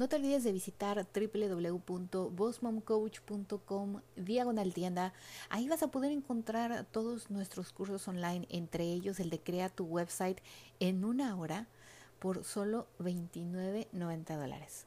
No te olvides de visitar www.bossmomcoach.com diagonal tienda. Ahí vas a poder encontrar todos nuestros cursos online, entre ellos el de Crea tu website en una hora por solo $29.90 dólares.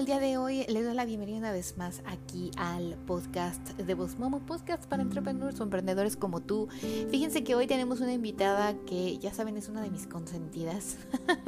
El día de hoy? Les doy la bienvenida una vez más aquí al podcast de Voz Momo, podcast para entrepreneurs o emprendedores como tú. Fíjense que hoy tenemos una invitada que ya saben es una de mis consentidas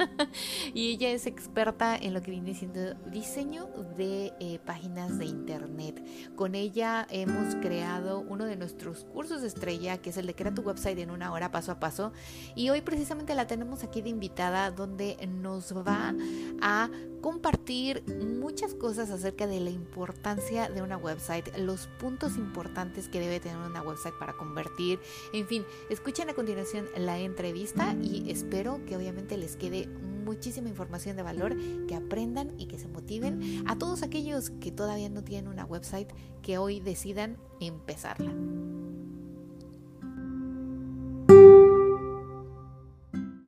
y ella es experta en lo que viene siendo diseño de eh, páginas de internet. Con ella hemos creado uno de nuestros cursos estrella que es el de Crea tu website en una hora paso a paso y hoy precisamente la tenemos aquí de invitada donde nos va a compartir muchas cosas acerca de la importancia de una website, los puntos importantes que debe tener una website para convertir. En fin, escuchen a continuación la entrevista y espero que obviamente les quede muchísima información de valor, que aprendan y que se motiven a todos aquellos que todavía no tienen una website, que hoy decidan empezarla.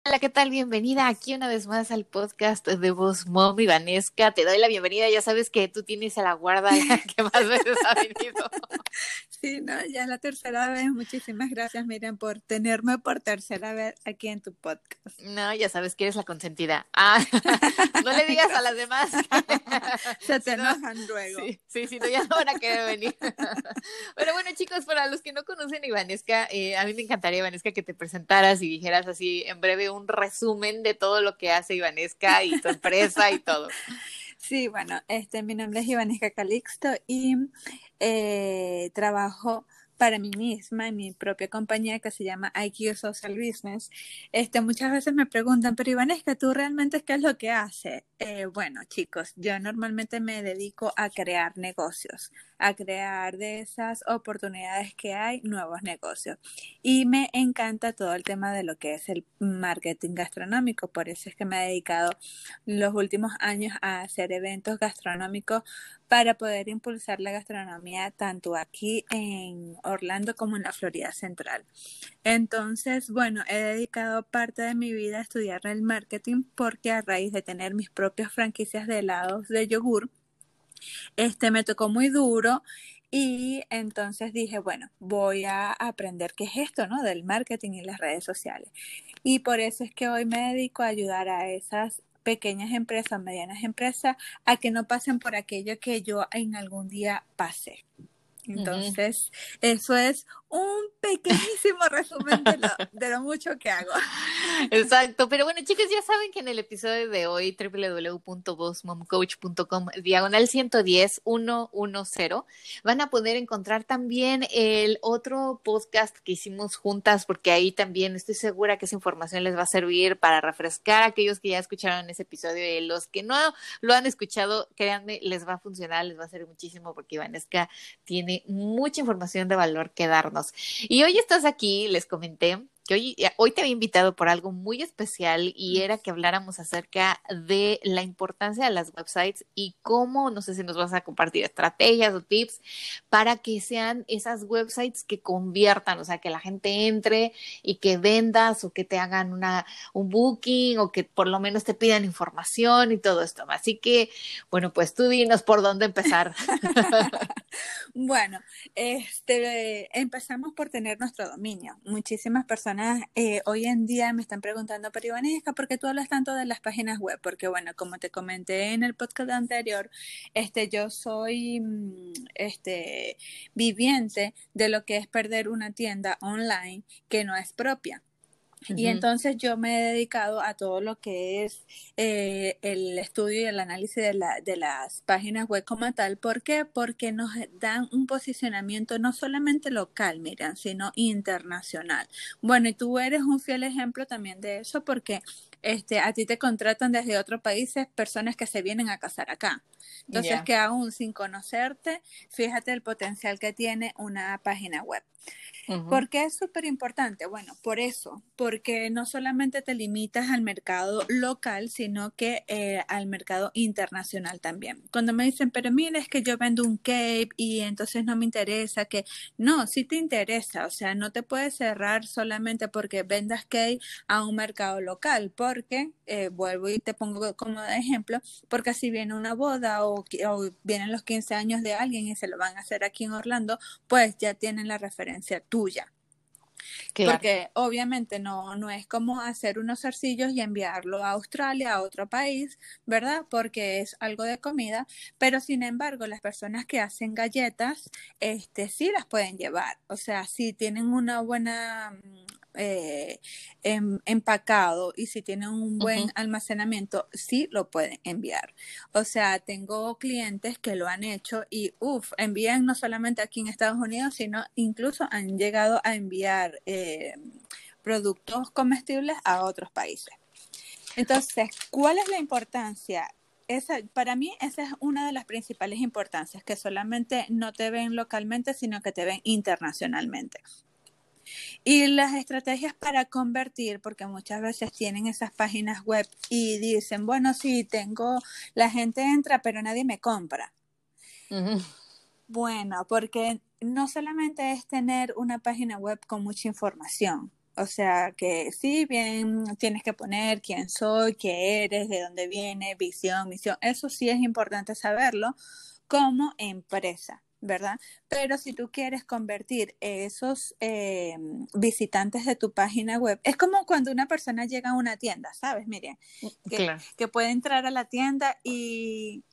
Hola, ¿qué tal? Bienvenida aquí una vez más al podcast de Voz Mom y Vanesca. Te doy la bienvenida. Ya sabes que tú tienes a la guarda que más veces ha venido. Sí, no, ya la tercera vez. Muchísimas gracias, Miriam, por tenerme por tercera vez aquí en tu podcast. No, ya sabes que eres la consentida. Ah, no le digas a las demás. Se te enojan luego. Sí, sí, sí, no, ya no van a querer venir. Pero bueno, chicos, para los que no conocen a Ivanesca, eh, a mí me encantaría, Ivanesca, que te presentaras y dijeras así en breve un resumen de todo lo que hace Ivanesca y tu empresa y todo. Sí, bueno, este, mi nombre es Ivanesca Calixto y eh, trabajo para mí misma en mi propia compañía que se llama IQ Social Business. Este, muchas veces me preguntan, pero Ivanesca, ¿tú realmente qué es lo que haces? Eh, bueno, chicos, yo normalmente me dedico a crear negocios, a crear de esas oportunidades que hay nuevos negocios. Y me encanta todo el tema de lo que es el marketing gastronómico. Por eso es que me he dedicado los últimos años a hacer eventos gastronómicos para poder impulsar la gastronomía tanto aquí en Orlando como en la Florida Central. Entonces, bueno, he dedicado parte de mi vida a estudiar el marketing porque a raíz de tener mis propias franquicias de helados de yogur, este me tocó muy duro y entonces dije, bueno, voy a aprender qué es esto, ¿no? Del marketing y las redes sociales. Y por eso es que hoy me dedico a ayudar a esas pequeñas empresas, medianas empresas, a que no pasen por aquello que yo en algún día pasé. Entonces, eso es un pequeñísimo resumen de lo, mucho que hago. Exacto, pero bueno, chicos, ya saben que en el episodio de hoy, www.bossmomcoach.com, diagonal 110 110, van a poder encontrar también el otro podcast que hicimos juntas, porque ahí también estoy segura que esa información les va a servir para refrescar a aquellos que ya escucharon ese episodio y los que no lo han escuchado, créanme, les va a funcionar, les va a servir muchísimo porque Vanesca tiene mucha información de valor que darnos. Y hoy estás aquí, les comenté, que hoy, eh, hoy te había invitado por algo muy especial y era que habláramos acerca de la importancia de las websites y cómo, no sé si nos vas a compartir estrategias o tips para que sean esas websites que conviertan, o sea, que la gente entre y que vendas o que te hagan una, un booking o que por lo menos te pidan información y todo esto. Así que, bueno, pues tú dinos por dónde empezar. bueno, este, empezamos por tener nuestro dominio. Muchísimas personas eh, hoy en día me están preguntando, pero Ivanesca, ¿por qué tú hablas tanto de las páginas web? Porque bueno, como te comenté en el podcast anterior, este, yo soy mm, este, viviente de lo que es perder una tienda online que no es propia. Y entonces yo me he dedicado a todo lo que es eh, el estudio y el análisis de, la, de las páginas web como tal. ¿Por qué? Porque nos dan un posicionamiento no solamente local, miran, sino internacional. Bueno, y tú eres un fiel ejemplo también de eso porque este, a ti te contratan desde otros países personas que se vienen a casar acá. Entonces, que aún sin conocerte, fíjate el potencial que tiene una página web. ¿Por qué es súper importante? Bueno, por eso, porque no solamente te limitas al mercado local, sino que eh, al mercado internacional también. Cuando me dicen, pero mira, es que yo vendo un cape y entonces no me interesa que, no, sí te interesa, o sea, no te puedes cerrar solamente porque vendas cape a un mercado local, porque, eh, vuelvo y te pongo como ejemplo, porque si viene una boda o, o vienen los 15 años de alguien y se lo van a hacer aquí en Orlando, pues ya tienen la referencia tuya. Porque obviamente no, no es como hacer unos zarcillos y enviarlo a Australia, a otro país, ¿verdad? Porque es algo de comida, pero sin embargo las personas que hacen galletas, este, sí las pueden llevar. O sea, si tienen una buena eh, em, empacado y si tienen un buen almacenamiento, sí lo pueden enviar. O sea, tengo clientes que lo han hecho y, uff, envían no solamente aquí en Estados Unidos, sino incluso han llegado a enviar eh, productos comestibles a otros países. Entonces, ¿cuál es la importancia? Esa, para mí esa es una de las principales importancias, que solamente no te ven localmente, sino que te ven internacionalmente. Y las estrategias para convertir, porque muchas veces tienen esas páginas web y dicen, bueno, sí, tengo, la gente entra, pero nadie me compra. Bueno, porque no solamente es tener una página web con mucha información, o sea que sí, bien, tienes que poner quién soy, qué eres, de dónde viene, visión, misión, eso sí es importante saberlo como empresa. ¿Verdad? Pero si tú quieres convertir esos eh, visitantes de tu página web, es como cuando una persona llega a una tienda, ¿sabes? Mire, que, que puede entrar a la tienda y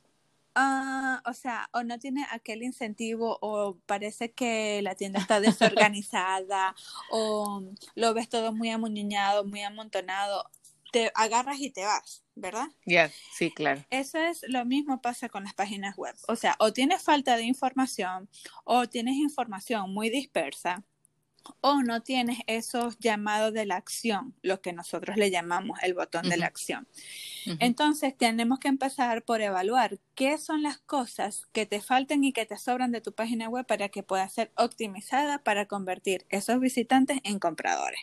Uh, o sea, o no tiene aquel incentivo o parece que la tienda está desorganizada o lo ves todo muy amuñeñado, muy amontonado, te agarras y te vas. ¿Verdad? Ya, sí, claro. Eso es lo mismo pasa con las páginas web. O sea, o tienes falta de información o tienes información muy dispersa o no tienes esos llamados de la acción, lo que nosotros le llamamos el botón de la acción. Entonces, tenemos que empezar por evaluar qué son las cosas que te faltan y que te sobran de tu página web para que pueda ser optimizada para convertir esos visitantes en compradores.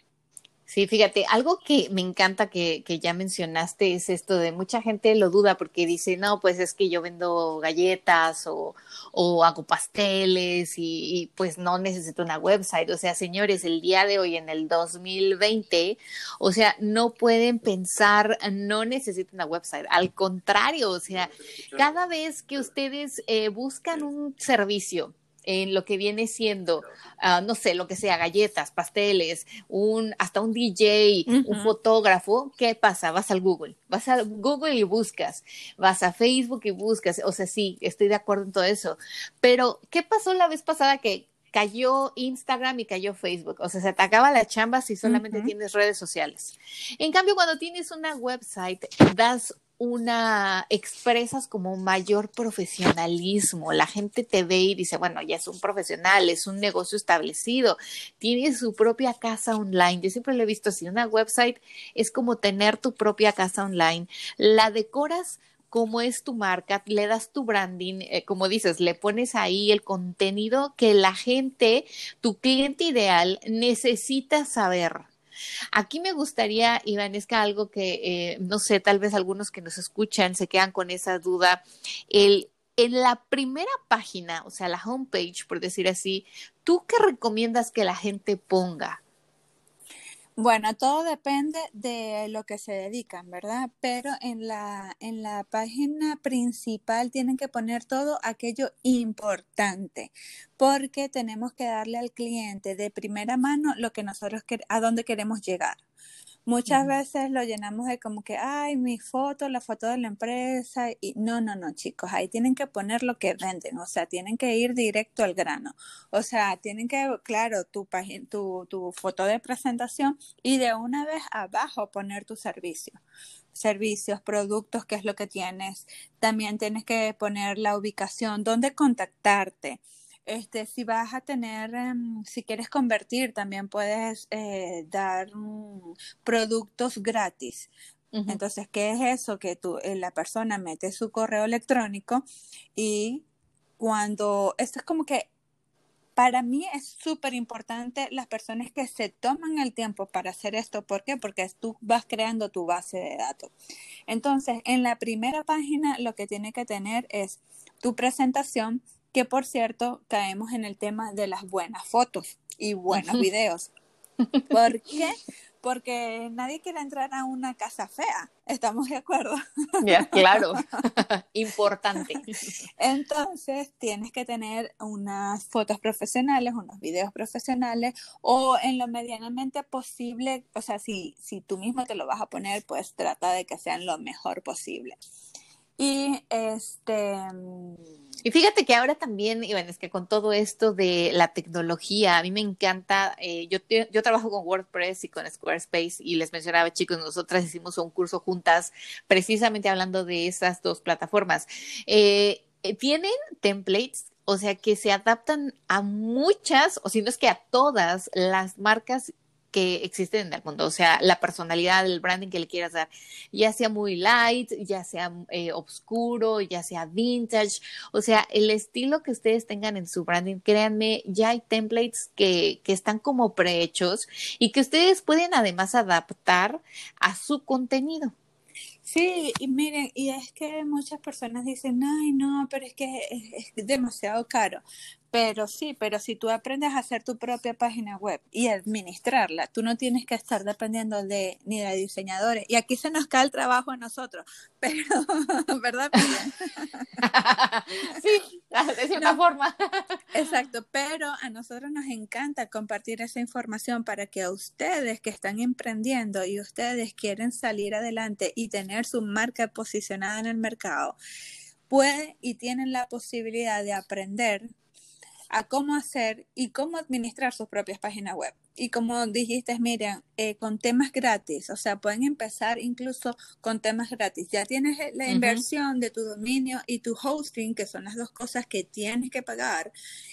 Sí, fíjate, algo que me encanta que, que, ya mencionaste es esto de mucha gente lo duda porque dice, no, pues es que yo vendo galletas o, o hago pasteles y, y, pues no necesito una website. O sea, señores, el día de hoy en el 2020, o sea, no pueden pensar, no necesito una website. Al contrario, o sea, cada vez que ustedes eh, buscan un servicio, en lo que viene siendo, uh, no sé, lo que sea, galletas, pasteles, un, hasta un DJ, un fotógrafo, ¿qué pasa? Vas al Google, vas al Google y buscas, vas a Facebook y buscas, o sea, sí, estoy de acuerdo en todo eso, pero ¿qué pasó la vez pasada que cayó Instagram y cayó Facebook. O sea, se te acaba la chamba si solamente tienes redes sociales. En cambio, cuando tienes una website, das una, expresas como mayor profesionalismo. La gente te ve y dice, bueno, ya es un profesional, es un negocio establecido, tiene su propia casa online. Yo siempre lo he visto así, una website es como tener tu propia casa online. La decoras como es tu marca, le das tu branding, eh, como dices, le pones ahí el contenido que la gente, tu cliente ideal, necesita saber. Aquí me gustaría, Iván, es que algo que, eh, no sé, tal vez algunos que nos escuchan se quedan con esa duda, el en la primera página, o sea, la homepage, por decir así, ¿tú qué recomiendas que la gente ponga? Bueno, todo depende de lo que se dedican, ¿verdad? Pero en la, en la página principal tienen que poner todo aquello importante, porque tenemos que darle al cliente de primera mano lo que nosotros a dónde queremos llegar. Muchas veces lo llenamos de como que, ay, mi foto, la foto de la empresa. Y no, no, no, chicos, ahí tienen que poner lo que venden, o sea, tienen que ir directo al grano. O sea, tienen que, claro, tu, tu, tu foto de presentación y de una vez abajo poner tu servicio servicios, productos, qué es lo que tienes. También tienes que poner la ubicación, dónde contactarte. Este, si vas a tener, em, si quieres convertir, también puedes eh, dar productos gratis Entonces, ¿qué es eso? Que tú, eh, la persona mete su correo electrónico y cuando, esto es como que para mí es súper importante las personas que se toman el tiempo para hacer esto. ¿Por qué? Porque tú vas creando tu base de datos. Entonces, en la primera página lo que tiene que tener es tu presentación, que por cierto caemos en el tema de las buenas fotos y buenos videos. ¿Por qué? porque nadie quiere entrar a una casa fea, ¿estamos de acuerdo? Ya, claro, importante. Entonces, tienes que tener unas fotos profesionales, unos videos profesionales o en lo medianamente posible, o sea, si, si tú mismo te lo vas a poner, pues trata de que sean lo mejor posible. Y este y fíjate que ahora también, Iván, es que con todo esto de la tecnología, a mí me encanta, eh, yo, yo trabajo con WordPress y con Squarespace y les mencionaba, chicos, nosotras hicimos un curso juntas precisamente hablando de esas dos plataformas. Eh, eh, tienen templates o sea, que se adaptan a muchas, o si no es que a todas las marcas que existen en el mundo, o sea, la personalidad, el branding que le quieras dar, ya sea muy light, ya sea eh, oscuro, ya sea vintage, o sea, el estilo que ustedes tengan en su branding, créanme, ya hay templates que, que están como prehechos y que ustedes pueden además adaptar a su contenido. Sí, y miren, y es que muchas personas dicen, ay, no, pero es que es, es demasiado caro. Pero sí, pero si tú aprendes a hacer tu propia página web y administrarla, tú no tienes que estar dependiendo de ni de diseñadores. Y aquí se nos cae el trabajo a nosotros, pero, ¿verdad? sí, de cierta forma. Exacto, pero a nosotros nos encanta compartir esa información para que a ustedes que están emprendiendo y ustedes quieren salir adelante y tener su marca posicionada en el mercado, pueden y tienen la posibilidad de aprender a cómo hacer y cómo administrar sus propias páginas web. Y como dijiste, Miriam, eh, con temas gratis, o sea, pueden empezar incluso con temas gratis. Ya tienes eh, la inversión de tu dominio y tu hosting, que son las dos cosas que tienes que pagar.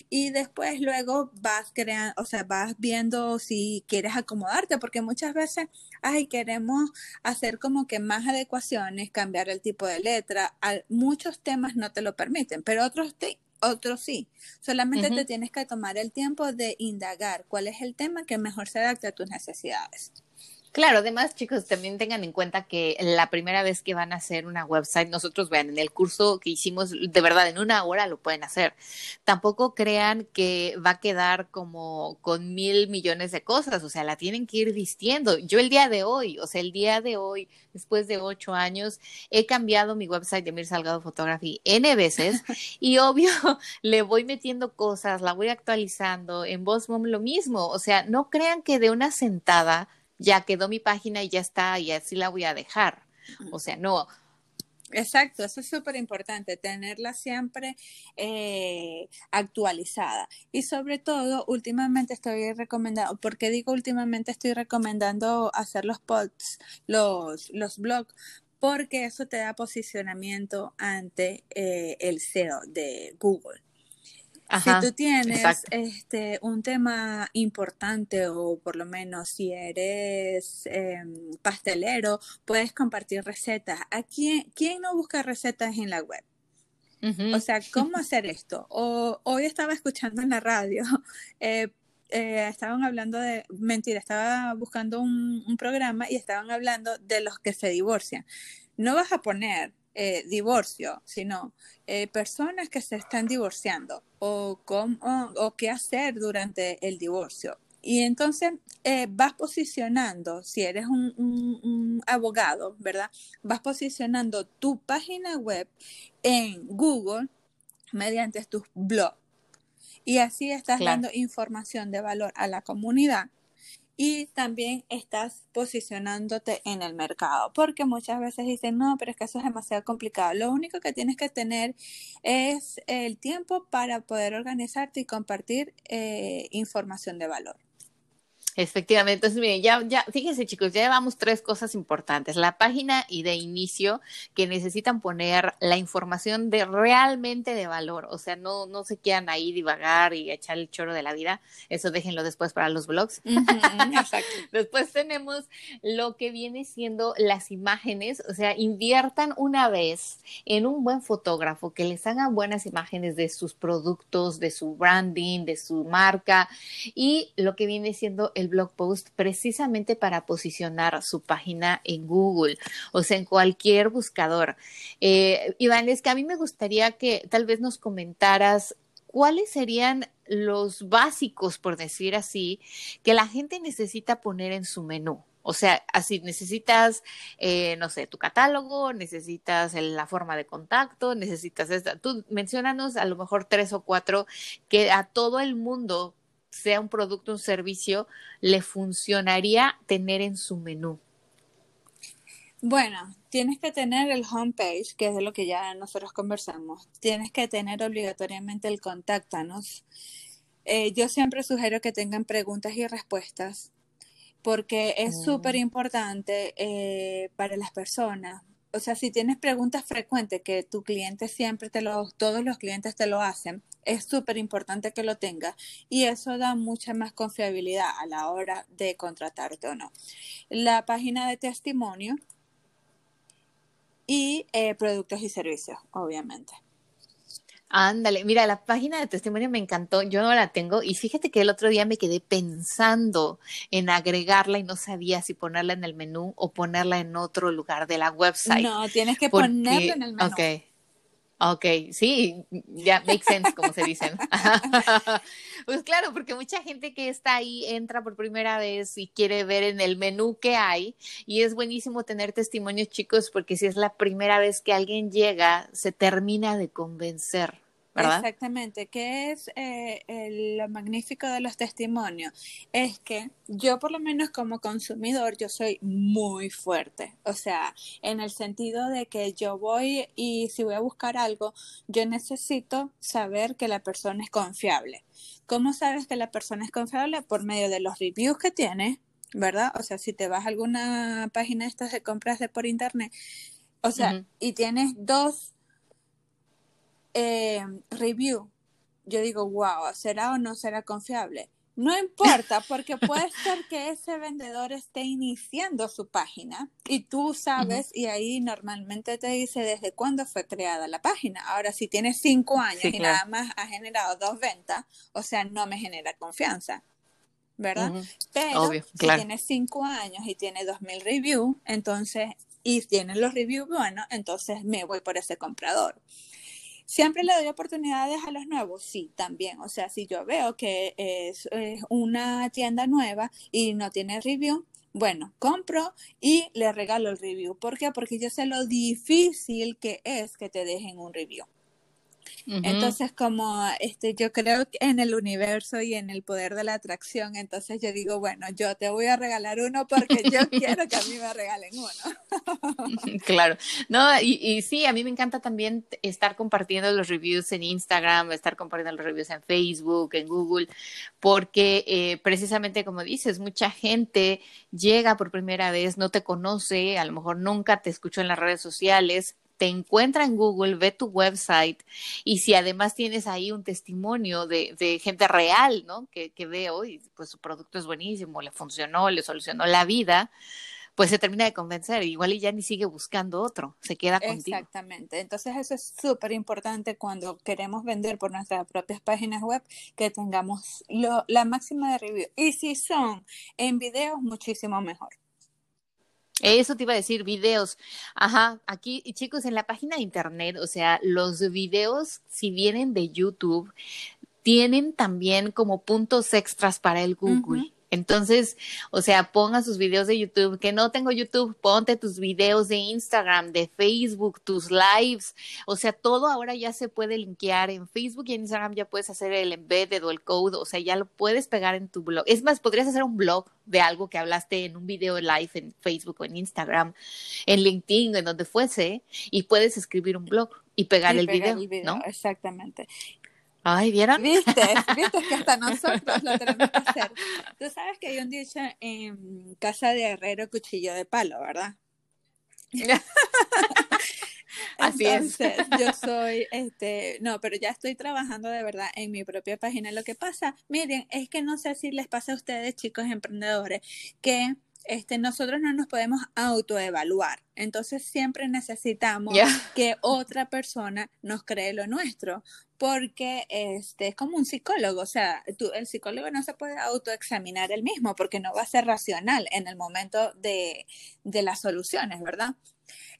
Y después luego vas creando, o sea, vas viendo si quieres acomodarte, porque muchas veces, ay, queremos hacer como que más adecuaciones, cambiar el tipo de letra. muchos temas no te lo permiten, pero otros te otros sí. Solamente te tienes que tomar el tiempo de indagar cuál es el tema que mejor se adapte a tus necesidades. Claro, además, chicos, también tengan en cuenta que la primera vez que van a hacer una website, nosotros vean, en el curso que hicimos, de verdad, en una hora lo pueden hacer. Tampoco crean que va a quedar como con mil millones de cosas, o sea, la tienen que ir vistiendo. Yo el día de hoy, o sea, el día de hoy, después de ocho años, he cambiado mi website de Mir Salgado Photography N veces y obvio, le voy metiendo cosas, la voy actualizando. En Mom lo mismo, o sea, no crean que de una sentada ya quedó mi página y ya está, y así la voy a dejar. O sea, no. Exacto, eso es súper importante, tenerla siempre eh, actualizada. Y sobre todo, últimamente estoy recomendando, porque digo últimamente estoy recomendando hacer los posts, los, los blogs, porque eso te da posicionamiento ante eh, el SEO de Google si tú tienes este un tema importante o por lo menos si eres em, pastelero, puedes compartir recetas. ¿A quién, quién no busca recetas en la web? O sea, ¿cómo hacer esto? O, hoy estaba escuchando en la radio, eh, eh, estaban hablando de, mentira, estaba buscando un, un programa y estaban hablando de los que se divorcian. No vas a poner eh, divorcio, sino eh, personas que se están divorciando o, cómo, o qué hacer durante el divorcio. Y entonces eh, vas posicionando, si eres un, un, abogado, ¿verdad? Vas posicionando tu página web en Google mediante tus blogs. Y así estás dando información de valor a la comunidad y también estás posicionándote en el mercado, porque muchas veces dicen, no, pero es que eso es demasiado complicado. Lo único que tienes que tener es el tiempo para poder organizarte y compartir eh, información de valor. Efectivamente, entonces miren, ya, ya, fíjense chicos, ya llevamos tres cosas importantes. La página y de inicio que necesitan poner la información de realmente de valor, o sea, no, no se quieran ahí divagar y echar el choro de la vida, eso déjenlo después para los blogs. después tenemos lo que viene siendo las imágenes, o sea, inviertan una vez en un buen fotógrafo que les haga buenas imágenes de sus productos, de su branding, de su marca. Y lo que viene siendo el blog post precisamente para posicionar su página en Google, o sea, en cualquier buscador. Eh, Iván, es que a mí me gustaría que tal vez nos comentaras cuáles serían los básicos, por decir así, que la gente necesita poner en su menú. O sea, así necesitas, eh, no sé, tu catálogo, necesitas la forma de contacto, necesitas esta. Tú mencionanos a lo mejor tres o cuatro que a todo el mundo sea un producto, un servicio, le funcionaría tener en su menú? Bueno, tienes que tener el homepage, que es de lo que ya nosotros conversamos. Tienes que tener obligatoriamente el contáctanos. Eh, yo siempre sugiero que tengan preguntas y respuestas, porque es mm. súper importante eh, para las personas o sea, si tienes preguntas frecuentes que tu cliente siempre te lo, todos los clientes te lo hacen, es súper importante que lo tengas y eso da mucha más confiabilidad a la hora de contratarte o no. La página de testimonio y eh, productos y servicios, obviamente. Ándale, mira, la página de testimonio me encantó, yo no la tengo y fíjate que el otro día me quedé pensando en agregarla y no sabía si ponerla en el menú o ponerla en otro lugar de la website. No, tienes que ponerla en el menú. Ok, ok, sí, ya make sense, como se dicen. pues claro, porque mucha gente que está ahí entra por primera vez y quiere ver en el menú que hay y es buenísimo tener testimonios chicos porque si es la primera vez que alguien llega, se termina de convencer. Exactamente, ¿qué es eh, lo magnífico de los testimonios? Es que yo por lo menos como consumidor, yo soy muy fuerte, o sea, en el sentido de que yo voy y si voy a buscar algo, yo necesito saber que la persona es confiable. ¿Cómo sabes que la persona es confiable? Por medio de los reviews que tiene, ¿verdad? O sea, si te vas a alguna página de estas de compras de por internet, o sea, y tienes dos eh, review, yo digo, wow, ¿será o no será confiable? No importa, porque puede ser que ese vendedor esté iniciando su página y tú sabes, y ahí normalmente te dice desde cuándo fue creada la página. Ahora, si tienes cinco años y nada más ha generado dos ventas, o sea, no me genera confianza. ¿Verdad? Pero si tienes cinco años y tiene dos mil reviews, entonces, y tiene los reviews buenos, entonces me voy por ese comprador. ¿Siempre le doy oportunidades a los nuevos? Sí, también. O sea, si yo veo que es, una tienda nueva y no tiene review, bueno, compro y le regalo el review. ¿Por qué? Porque yo sé lo difícil que es que te dejen un review. Entonces, como este, yo creo en el universo y en el poder de la atracción, entonces yo digo, bueno, yo te voy a regalar uno porque yo quiero que a mí me regalen uno. claro, no, y, y, sí, a mí me encanta también estar compartiendo los reviews en Instagram, estar compartiendo los reviews en Facebook, en Google, porque eh, precisamente como dices, mucha gente llega por primera vez, no te conoce, a lo mejor nunca te escuchó en las redes sociales, te encuentra en Google, ve tu website y si además tienes ahí un testimonio de, de gente real, ¿no? Que, que veo y pues su producto es buenísimo, le funcionó, le solucionó la vida, pues se termina de convencer, igual y ya ni sigue buscando otro, se queda contigo. Exactamente, entonces eso es súper importante cuando queremos vender por nuestras propias páginas web, que tengamos lo, la máxima de review. Y si son en videos, muchísimo mejor. Eso te iba a decir, videos. Ajá, aquí, chicos, en la página de internet, o sea, los videos, si vienen de YouTube, tienen también como puntos extras para el Google. Entonces, o sea, ponga sus videos de YouTube, que no tengo YouTube, ponte tus videos de Instagram, de Facebook, tus lives, o sea, todo ahora ya se puede linkear en Facebook y en Instagram ya puedes hacer el embedded o el code, o sea, ya lo puedes pegar en tu blog. Es más, podrías hacer un blog de algo que hablaste en un video live en Facebook o en Instagram, en LinkedIn, en donde fuese, y puedes escribir un blog y pegar, el, video, el, video, Exactamente. Ay, ¿vieron? Viste, viste que hasta nosotros lo tenemos que hacer. Tú sabes que hay un dicho en casa de herrero cuchillo de palo, ¿verdad? Así Entonces, yo soy, este, no, pero ya estoy trabajando de verdad en mi propia página. Lo que pasa, miren, es que no sé si les pasa a ustedes, chicos emprendedores, que este, nosotros no nos podemos autoevaluar. Entonces siempre necesitamos que otra persona nos cree lo nuestro, porque este, es como un psicólogo, o sea, el psicólogo no se puede autoexaminar él mismo porque no va a ser racional en el momento de, de las soluciones, ¿verdad?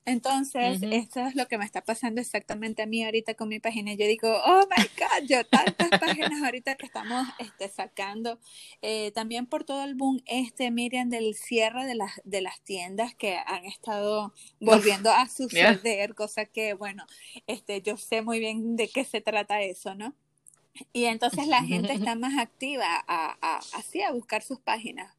Entonces, esto es lo que me está pasando exactamente a mí ahorita con mi página. Yo digo, oh my God, yo tantas páginas ahorita que estamos este, sacando. Eh, también por todo el boom, este, Miriam, del cierre de las, de las tiendas que han estado volviendo a suceder, cosa que, bueno, este, yo sé muy bien de qué se trata eso, ¿no? Y entonces la gente está más activa a, a, así a buscar sus páginas.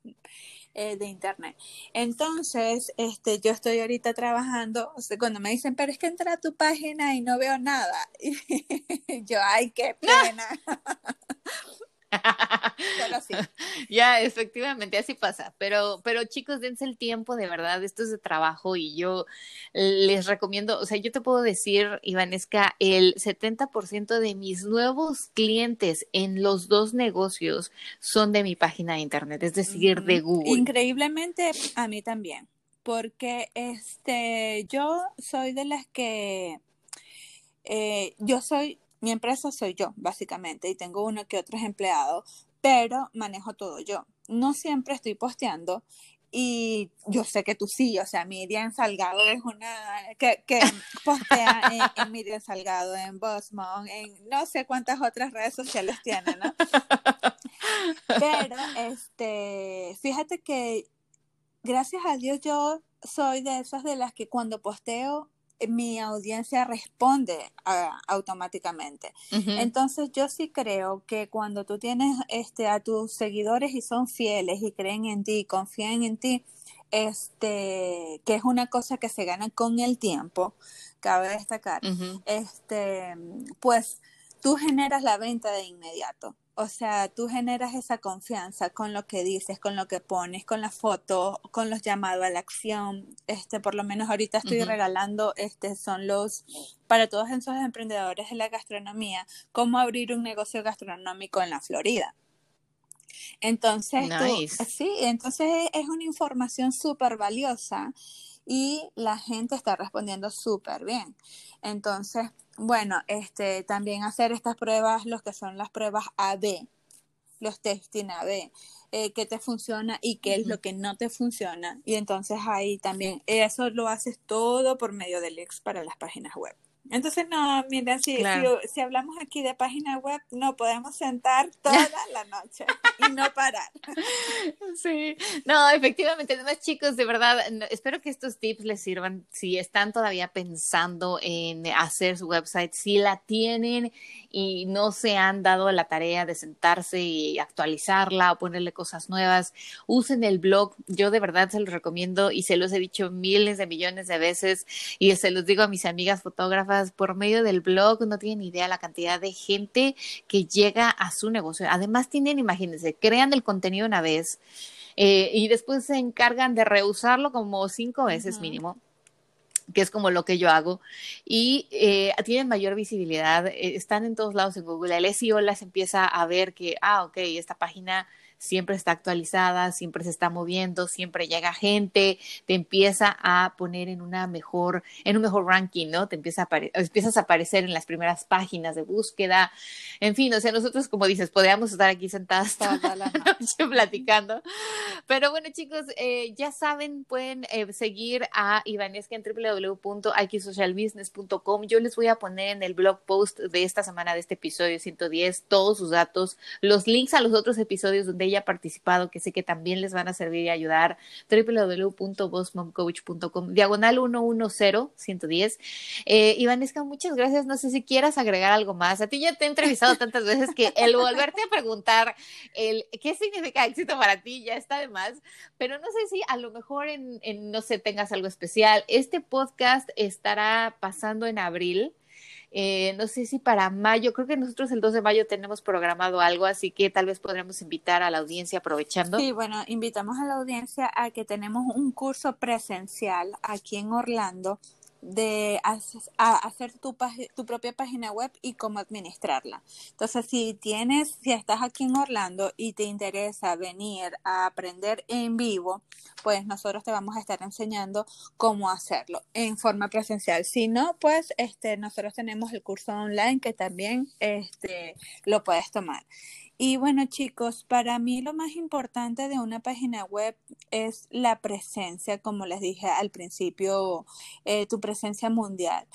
Eh, de internet. Entonces, este, yo estoy ahorita trabajando, cuando me dicen, pero es que entra a tu página y no veo nada, y yo, ay, qué pena. Ya, efectivamente, así pasa. Pero, pero chicos, dense el tiempo, de verdad, esto es de trabajo y yo les recomiendo, o sea, yo te puedo decir, Ivanesca, el 70% de mis nuevos clientes en los dos negocios son de mi página de internet, es decir, de Google. Increíblemente, a mí también, porque este, yo soy de las que, eh, yo soy mi empresa soy yo, básicamente, y tengo uno que otros empleados, pero manejo todo yo. No siempre estoy posteando y yo sé que tú sí, o sea, Miriam Salgado es una que, postea en, Miriam Salgado, en Bossmon, en no sé cuántas otras redes sociales tiene, ¿no? Pero, este, fíjate que gracias a Dios yo soy de esas de las que cuando posteo mi audiencia responde automáticamente. Entonces yo sí creo que cuando tú tienes este, a tus seguidores y son fieles y creen en ti, confían en ti, este, que es una cosa que se gana con el tiempo, cabe destacar, este, pues tú generas la venta de inmediato. O sea, tú generas esa confianza con lo que dices, con lo que pones, con la foto, con los llamados a la acción. Este, por lo menos ahorita estoy regalando, este, son los para todos esos emprendedores de la gastronomía, cómo abrir un negocio gastronómico en la Florida. Entonces, sí, entonces es una información súper valiosa y la gente está respondiendo súper bien. Entonces, bueno, este, también hacer estas pruebas, los que son las pruebas AB, los testing AB, eh, qué te funciona y qué es lo que no te funciona. Y entonces ahí también, eso lo haces todo por medio del links para las páginas web. Entonces, no, mira, si, si, hablamos aquí de página web, no podemos sentar toda la noche y no parar. Sí, no, efectivamente, además chicos, de verdad, espero que estos tips les sirvan si están todavía pensando en hacer su website, si la tienen y no se han dado la tarea de sentarse y actualizarla o ponerle cosas nuevas, usen el blog, yo de verdad se los recomiendo y se los he dicho miles de millones de veces y se los digo a mis amigas fotógrafas por medio del blog, no tienen idea la cantidad de gente que llega a su negocio. Además tienen, imagínense, crean el contenido una vez eh, y después se encargan de reusarlo como cinco veces mínimo que es como lo que yo hago, y eh, tienen mayor visibilidad, eh, están en todos lados en Google, el SEO las empieza a ver que, ah, ok, esta página siempre está actualizada, siempre se está moviendo, siempre llega gente, te empieza a poner en una mejor, en un mejor ranking, ¿no? Te empieza a empiezas a aparecer en las primeras páginas de búsqueda. En fin, o sea, nosotros, como dices, podríamos estar aquí sentadas toda la noche platicando. Pero bueno, chicos, eh, ya saben, pueden eh, seguir a Ivanesca en www.iqsocialbusiness.com. Yo les voy a poner en el blog post de esta semana de este episodio 110 todos sus datos, los links a los otros episodios donde ella participado, que sé que también les van a servir y ayudar, www.bossmomcoach.com, diagonal 110, 110. Eh, Ivanesca, muchas gracias. No sé si quieras agregar algo más. A ti ya te he entrevistado tantas veces que el volverte a preguntar qué significa éxito para ti ya está de más, pero no sé si a lo mejor en, en no sé, tengas algo especial. Este podcast estará pasando en abril. Eh, no sé si para mayo, creo que nosotros el 2 de mayo tenemos programado algo, así que tal vez podremos invitar a la audiencia aprovechando. Sí, bueno, invitamos a la audiencia a que tenemos un curso presencial aquí en Orlando de hacer tu, tu propia página web y cómo administrarla. Entonces, si tienes, si estás aquí en Orlando y te interesa venir a aprender en vivo, pues nosotros te vamos a estar enseñando cómo hacerlo en forma presencial. Si no, pues este, nosotros tenemos el curso online que también este, lo puedes tomar. Y bueno, chicos, para mí lo más importante de una página web es la presencia, como les dije al principio, eh, tu presencia mundial.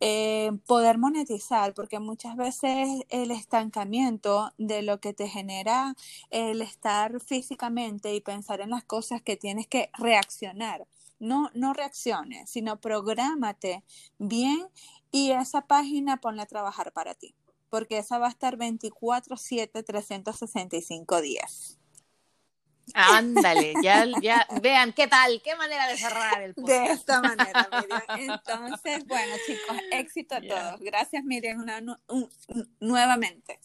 Eh, poder monetizar, porque muchas veces el estancamiento de lo que te genera el estar físicamente y pensar en las cosas que tienes que reaccionar. No, no reacciones, sino prográmate bien y esa página ponla a trabajar para ti porque esa va a estar 24/7, 365 días. Ándale, ya, ya, vean qué tal, qué manera de cerrar el podcast. De esta manera, Miriam. Entonces, bueno, chicos, éxito a todos. Gracias, Miriam, nuevamente.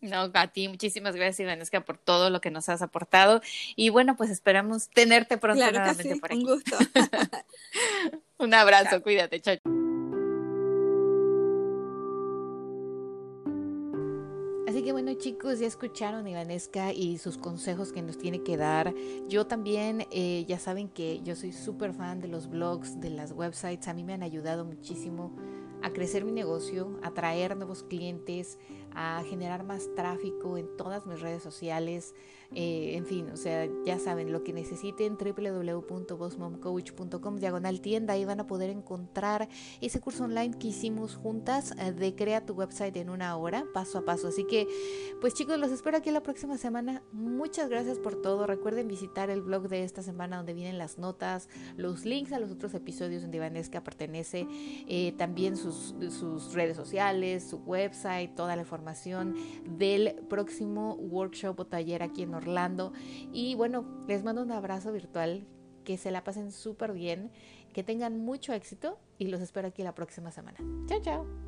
No, a ti, muchísimas gracias, Ivanesca, por todo lo que nos has aportado. Y bueno, pues esperamos tenerte pronto nuevamente por aquí. Un gusto. un abrazo, cuídate, chao. Chicos, ya escucharon a Ivanesca y sus consejos que nos tiene que dar. Yo también, eh, ya saben que yo soy súper fan de los blogs, de las websites. A mí me han ayudado muchísimo a crecer mi negocio, a traer nuevos clientes, a generar más tráfico en todas mis redes sociales. Eh, en fin, o sea, ya saben, lo que necesiten, www.bossmomcoach.com, diagonal tienda, ahí van a poder encontrar ese curso online que hicimos juntas eh, de Crea tu website en una hora, paso a paso. Así que, pues chicos, los espero aquí la próxima semana. Muchas gracias por todo. Recuerden visitar el blog de esta semana donde vienen las notas, los links a los otros episodios donde Ivanesca pertenece, eh, también sus, redes sociales, su website, toda la información del próximo workshop o taller aquí en Orlando. Y bueno, les mando un abrazo virtual, que se la pasen súper bien, que tengan mucho éxito y los espero aquí la próxima semana. Chao, chao.